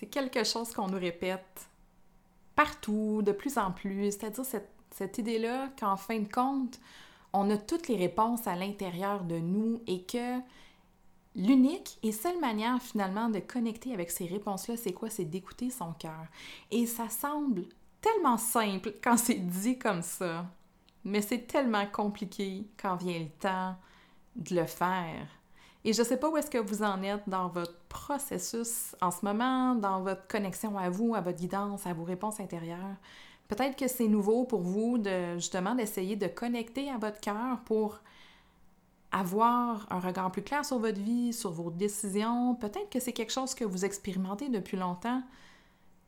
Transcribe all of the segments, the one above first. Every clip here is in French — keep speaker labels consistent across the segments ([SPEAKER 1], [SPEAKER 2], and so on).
[SPEAKER 1] c'est quelque chose qu'on nous répète partout, de plus en plus. C'est-à-dire cette, idée-là qu'en fin de compte, on a toutes les réponses à l'intérieur de nous et que l'unique et seule manière finalement de connecter avec ces réponses-là, c'est quoi? C'est d'écouter son cœur. Et ça semble tellement simple quand c'est dit comme ça, mais c'est tellement compliqué quand vient le temps de le faire. Et je ne sais pas où est-ce que vous en êtes dans votre processus en ce moment, dans votre connexion à vous, à votre guidance, à vos réponses intérieures. Peut-être que c'est nouveau pour vous de justement d'essayer de connecter à votre cœur pour avoir un regard plus clair sur votre vie, sur vos décisions. Peut-être que c'est quelque chose que vous expérimentez depuis longtemps.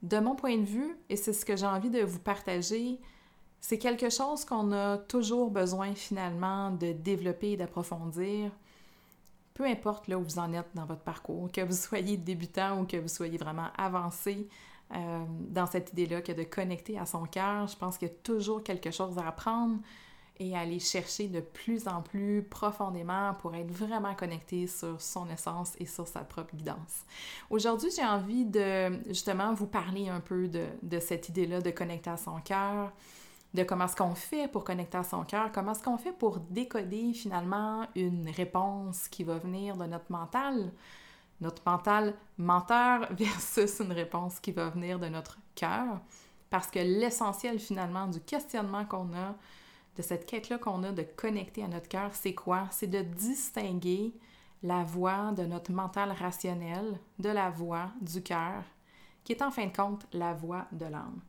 [SPEAKER 1] De mon point de vue, et c'est ce que j'ai envie de vous partager, c'est quelque chose qu'on a toujours besoin finalement de développer et d'approfondir peu importe là où vous en êtes dans votre parcours, que vous soyez débutant ou que vous soyez vraiment avancé euh, dans cette idée-là, que de connecter à son cœur, je pense qu'il y a toujours quelque chose à apprendre et à aller chercher de plus en plus profondément pour être vraiment connecté sur son essence et sur sa propre guidance. Aujourd'hui, j'ai envie de justement vous parler un peu de, de cette idée-là de connecter à son cœur, de comment est-ce qu'on fait pour connecter à son cœur, comment est-ce qu'on fait pour décoder finalement une réponse qui va venir de notre mental, notre mental menteur versus une réponse qui va venir de notre cœur. Parce que l'essentiel finalement du questionnement qu'on a, de cette quête-là qu'on a de connecter à notre cœur, c'est quoi? C'est de distinguer la voix de notre mental rationnel de la voix du cœur, qui est en fin de compte la voix de l'âme.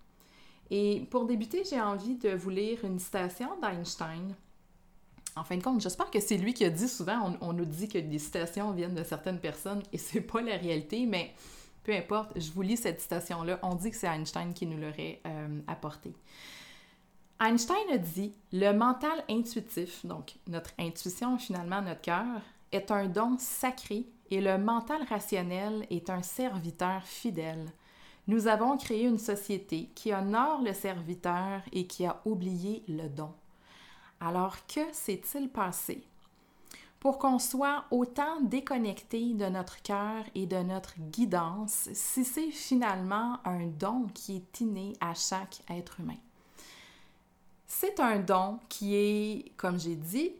[SPEAKER 1] Et pour débuter, j'ai envie de vous lire une citation d'Einstein. En fin de compte, j'espère que c'est lui qui a dit souvent, on, nous dit que des citations viennent de certaines personnes et c'est pas la réalité, mais peu importe, je vous lis cette citation-là. On dit que c'est Einstein qui nous l'aurait euh, apporté. Einstein a dit Le mental intuitif, donc notre intuition, finalement, notre cœur, est un don sacré et le mental rationnel est un serviteur fidèle. Nous avons créé une société qui honore le serviteur et qui a oublié le don. Alors que s'est-il passé? Pour qu'on soit autant déconnecté de notre cœur et de notre guidance, si c'est finalement un don qui est inné à chaque être humain. C'est un don qui est, comme j'ai dit,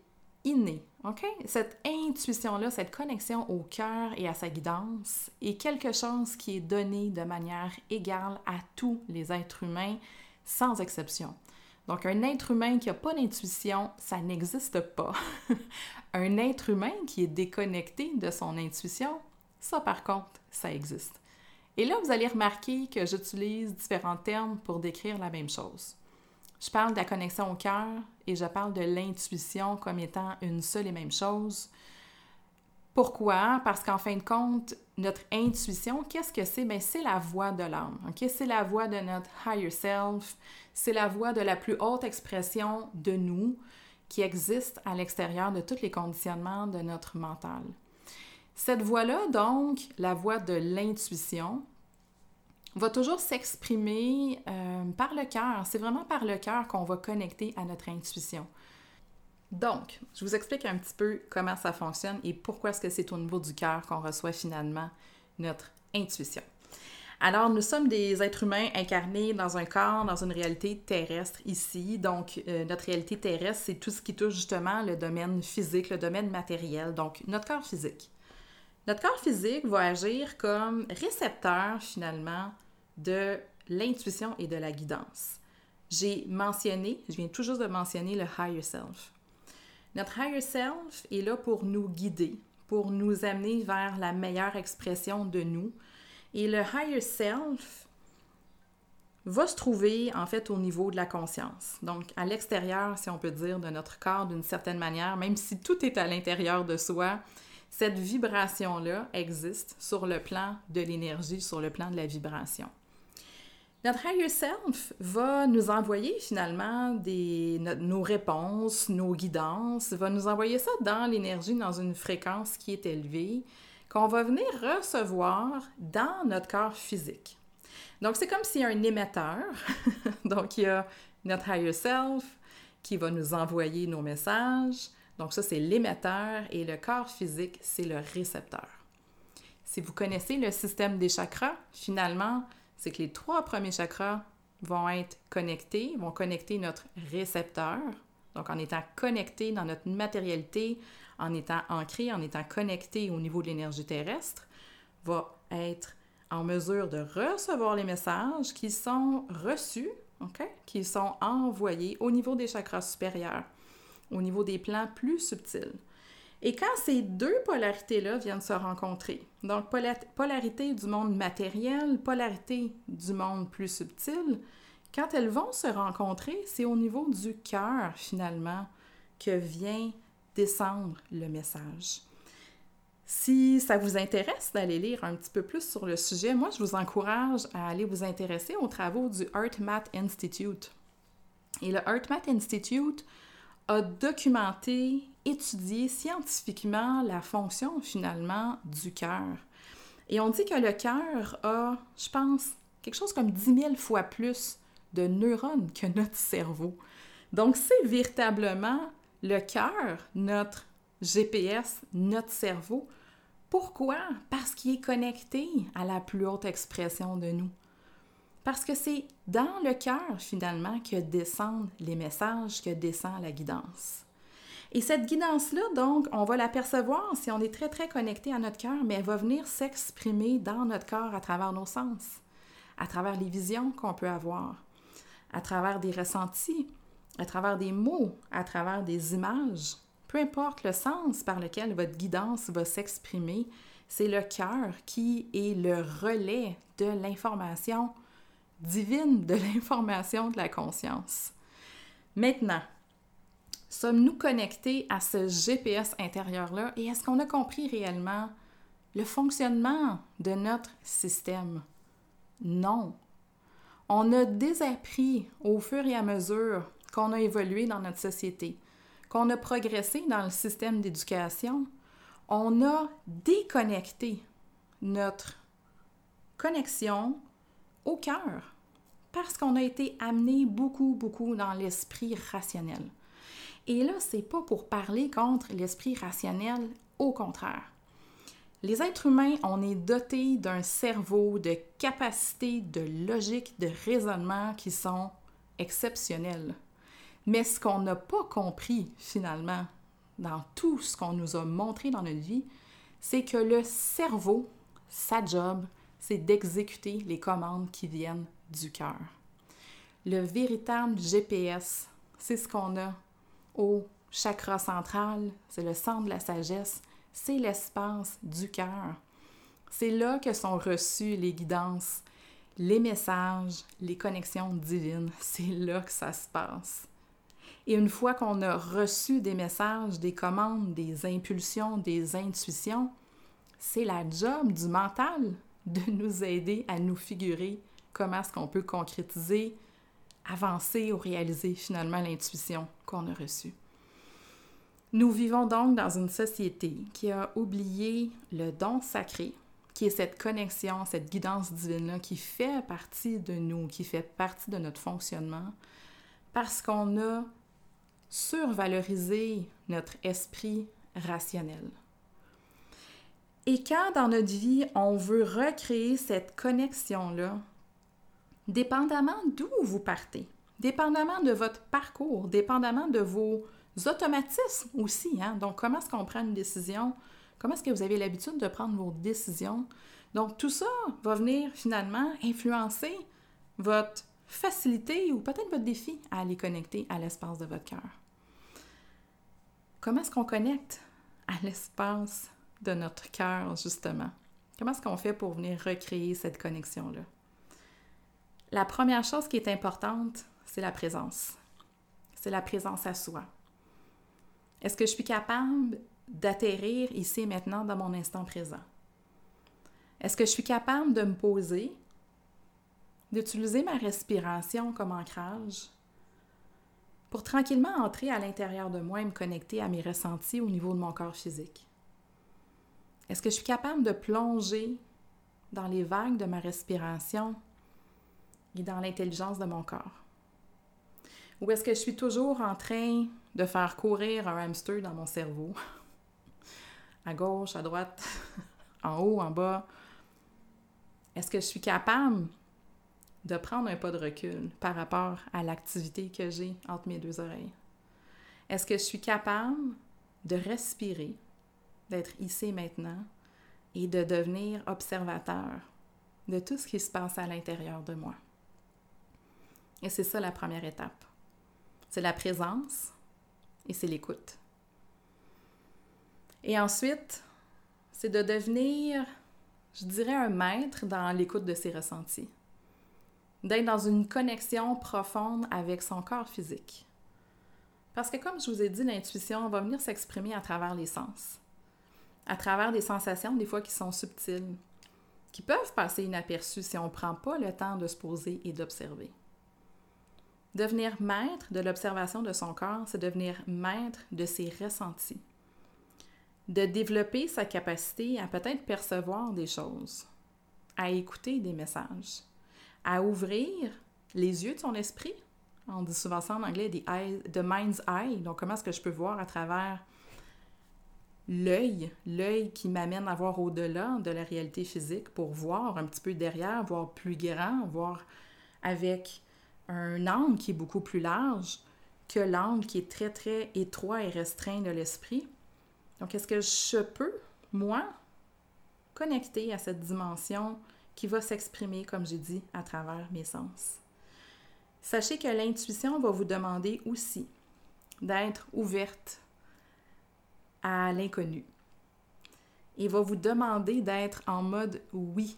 [SPEAKER 1] inné. OK? Cette intuition-là, cette connexion au cœur et à sa guidance est quelque chose qui est donné de manière égale à tous les êtres humains, sans exception. Donc, un être humain qui n'a pas d'intuition, ça n'existe pas. un être humain qui est déconnecté de son intuition, ça par contre, ça existe. Et là, vous allez remarquer que j'utilise différents termes pour décrire la même chose. Je parle de la connexion au cœur et je parle de l'intuition comme étant une seule et même chose. Pourquoi? Parce qu'en fin de compte, notre intuition, qu'est-ce que c'est? Bien, c'est la voix de l'âme. C'est la voix de notre higher self. C'est la voix de la plus haute expression de nous qui existe à l'extérieur de tous les conditionnements de notre mental. Cette voix-là, donc, la voix de l'intuition, va toujours s'exprimer euh, par le cœur. C'est vraiment par le cœur qu'on va connecter à notre intuition. Donc, je vous explique un petit peu comment ça fonctionne et pourquoi est-ce que c'est au niveau du cœur qu'on reçoit finalement notre intuition. Alors, nous sommes des êtres humains incarnés dans un corps, dans une réalité terrestre ici. Donc, euh, notre réalité terrestre, c'est tout ce qui touche justement le domaine physique, le domaine matériel, donc notre corps physique. Notre corps physique va agir comme récepteur finalement de l'intuition et de la guidance. J'ai mentionné, je viens tout juste de mentionner le higher self. Notre higher self est là pour nous guider, pour nous amener vers la meilleure expression de nous, et le higher self va se trouver en fait au niveau de la conscience. Donc à l'extérieur, si on peut dire, de notre corps d'une certaine manière, même si tout est à l'intérieur de soi, cette vibration-là existe sur le plan de l'énergie, sur le plan de la vibration. Notre higher self va nous envoyer finalement nos réponses, nos guidances, va nous envoyer ça dans l'énergie, dans une fréquence qui est élevée, qu'on va venir recevoir dans notre corps physique. Donc, c'est comme s'il y a un émetteur. Donc, il y a notre higher self qui va nous envoyer nos messages. Donc, ça, c'est l'émetteur et le corps physique, c'est le récepteur. Si vous connaissez le système des chakras, finalement, c'est que les trois premiers chakras vont être connectés, vont connecter notre récepteur. Donc, en étant connectés dans notre matérialité, en étant ancré, en étant connecté au niveau de l'énergie terrestre, va être en mesure de recevoir les messages qui sont reçus, qui sont envoyés au niveau des chakras supérieurs, au niveau des plans plus subtils. Et quand ces deux polarités-là viennent se rencontrer, donc polarité du monde matériel, polarité du monde plus subtil, quand elles vont se rencontrer, c'est au niveau du cœur finalement que vient descendre le message. Si ça vous intéresse d'aller lire un petit peu plus sur le sujet, moi, je vous encourage à aller vous intéresser aux travaux du HeartMath Institute. Et le HeartMath Institute a documenté, étudié scientifiquement la fonction finalement du cœur. Et on dit que le cœur a, je pense, quelque chose comme 10 000 fois plus de neurones que notre cerveau. Donc, c'est véritablement le cœur, notre GPS, notre cerveau. Pourquoi? Parce qu'il est connecté à la plus haute expression de nous. Parce que c'est dans le cœur, finalement, que descendent les messages, que descend la guidance. Et cette guidance-là, donc, on va l'apercevoir si on est très, très connecté à notre cœur, mais elle va venir s'exprimer dans notre corps à travers nos sens, à travers les visions qu'on peut avoir, à travers des ressentis, à travers des mots, à travers des images, peu importe le sens par lequel votre guidance va s'exprimer, c'est le cœur qui est le relais de l'information divine, de l'information de la conscience. Maintenant, sommes-nous connectés à ce GPS intérieur-là et est-ce qu'on a compris réellement le fonctionnement de notre système? Non. On a désappris au fur et à mesure qu'on a évolué dans notre société, qu'on a progressé dans le système d'éducation, on a déconnecté notre connexion au cœur parce qu'on a été amené beaucoup, beaucoup dans l'esprit rationnel. Et là, c'est pas pour parler contre l'esprit rationnel, au contraire. Les êtres humains, on est dotés d'un cerveau, de capacités de logique, de raisonnement qui sont exceptionnelles. Mais ce qu'on n'a pas compris finalement dans tout ce qu'on nous a montré dans notre vie, c'est que le cerveau, sa job, c'est d'exécuter les commandes qui viennent du cœur. Le véritable GPS, c'est ce qu'on a au chakra central, c'est le centre de la sagesse, c'est l'espace du cœur. C'est là que sont reçues les guidances, les messages, les connexions divines. C'est là que ça se passe. Et une fois qu'on a reçu des messages, des commandes, des impulsions, des intuitions, c'est la job du mental de nous aider à nous figurer comment est-ce qu'on peut concrétiser, avancer ou réaliser finalement l'intuition qu'on a reçue. Nous vivons donc dans une société qui a oublié le don sacré, qui est cette connexion, cette guidance divine-là qui fait partie de nous, qui fait partie de notre fonctionnement, parce qu'on a survaloriser notre esprit rationnel. Et quand dans notre vie, on veut recréer cette connexion-là, dépendamment d'où vous partez, dépendamment de votre parcours, dépendamment de vos automatismes aussi, hein? donc comment est-ce qu'on prend une décision, comment est-ce que vous avez l'habitude de prendre vos décisions. Donc tout ça va venir finalement influencer votre facilité ou peut-être votre défi à aller connecter à l'espace de votre cœur. Comment est-ce qu'on connecte à l'espace de notre cœur, justement? Comment est-ce qu'on fait pour venir recréer cette connexion-là? La première chose qui est importante, c'est la présence. C'est la présence à soi. Est-ce que je suis capable d'atterrir ici et maintenant dans mon instant présent? Est-ce que je suis capable de me poser, d'utiliser ma respiration comme ancrage pour tranquillement entrer à l'intérieur de moi et me connecter à mes ressentis au niveau de mon corps physique? Est-ce que je suis capable de plonger dans les vagues de ma respiration et dans l'intelligence de mon corps? Ou est-ce que je suis toujours en train de faire courir un hamster dans mon cerveau? à gauche, à droite, en haut, en bas. Est-ce que je suis capable de prendre un pas de recul par rapport à l'activité que j'ai entre mes deux oreilles? Est-ce que je suis capable de respirer d'être ici maintenant et de devenir observateur de tout ce qui se passe à l'intérieur de moi. Et c'est ça la première étape. C'est la présence et c'est l'écoute. Et ensuite, c'est de devenir, je dirais, un maître dans l'écoute de ses ressentis. D'être dans une connexion profonde avec son corps physique. Parce que comme je vous ai dit, l'intuition va venir s'exprimer à travers les sens à travers des sensations, des fois, qui sont subtiles, qui peuvent passer inaperçues si on ne prend pas le temps de se poser et d'observer. Devenir maître de l'observation de son corps, c'est devenir maître de ses ressentis. De développer sa capacité à peut-être percevoir des choses, à écouter des messages, à ouvrir les yeux de son esprit. On dit souvent ça en anglais, the mind's eye. Donc, comment est-ce que je peux voir à travers l'œil, l'œil qui m'amène à voir au-delà de la réalité physique pour voir un petit peu derrière, voir plus grand, voir avec un angle qui est beaucoup plus large que l'angle qui est très, très étroit et restreint de l'esprit. Donc, est-ce que je peux, moi, connecter à cette dimension qui va s'exprimer, comme j'ai dit, à travers mes sens? Sachez que l'intuition va vous demander aussi d'être ouverte à l'inconnu. Il va vous demander d'être en mode oui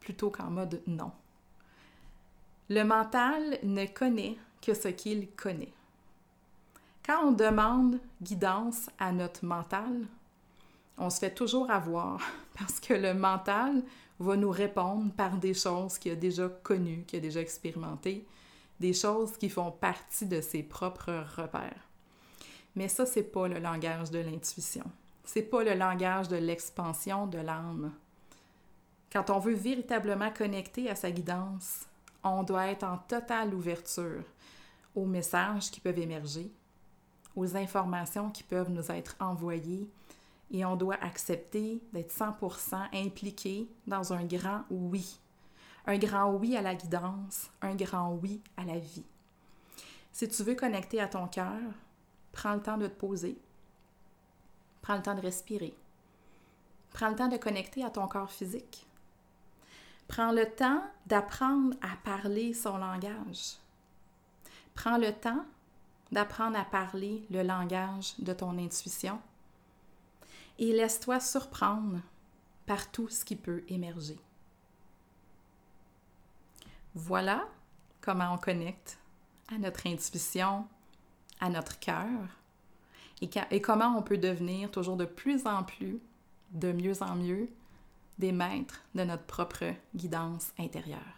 [SPEAKER 1] plutôt qu'en mode non. Le mental ne connaît que ce qu'il connaît. Quand on demande guidance à notre mental, on se fait toujours avoir parce que le mental va nous répondre par des choses qu'il a déjà connues, qu'il a déjà expérimentées, des choses qui font partie de ses propres repères. Mais ça, c'est pas le langage de l'intuition. C'est pas le langage de l'expansion de l'âme. Quand on veut véritablement connecter à sa guidance, on doit être en totale ouverture aux messages qui peuvent émerger, aux informations qui peuvent nous être envoyées, et on doit accepter d'être 100% impliqué dans un grand oui. Un grand oui à la guidance, un grand oui à la vie. Si tu veux connecter à ton cœur, Prends le temps de te poser. Prends le temps de respirer. Prends le temps de connecter à ton corps physique. Prends le temps d'apprendre à parler son langage. Prends le temps d'apprendre à parler le langage de ton intuition et laisse-toi surprendre par tout ce qui peut émerger. Voilà comment on connecte à notre intuition à notre cœur et, comment on peut devenir toujours de plus en plus, de mieux en mieux, des maîtres de notre propre guidance intérieure.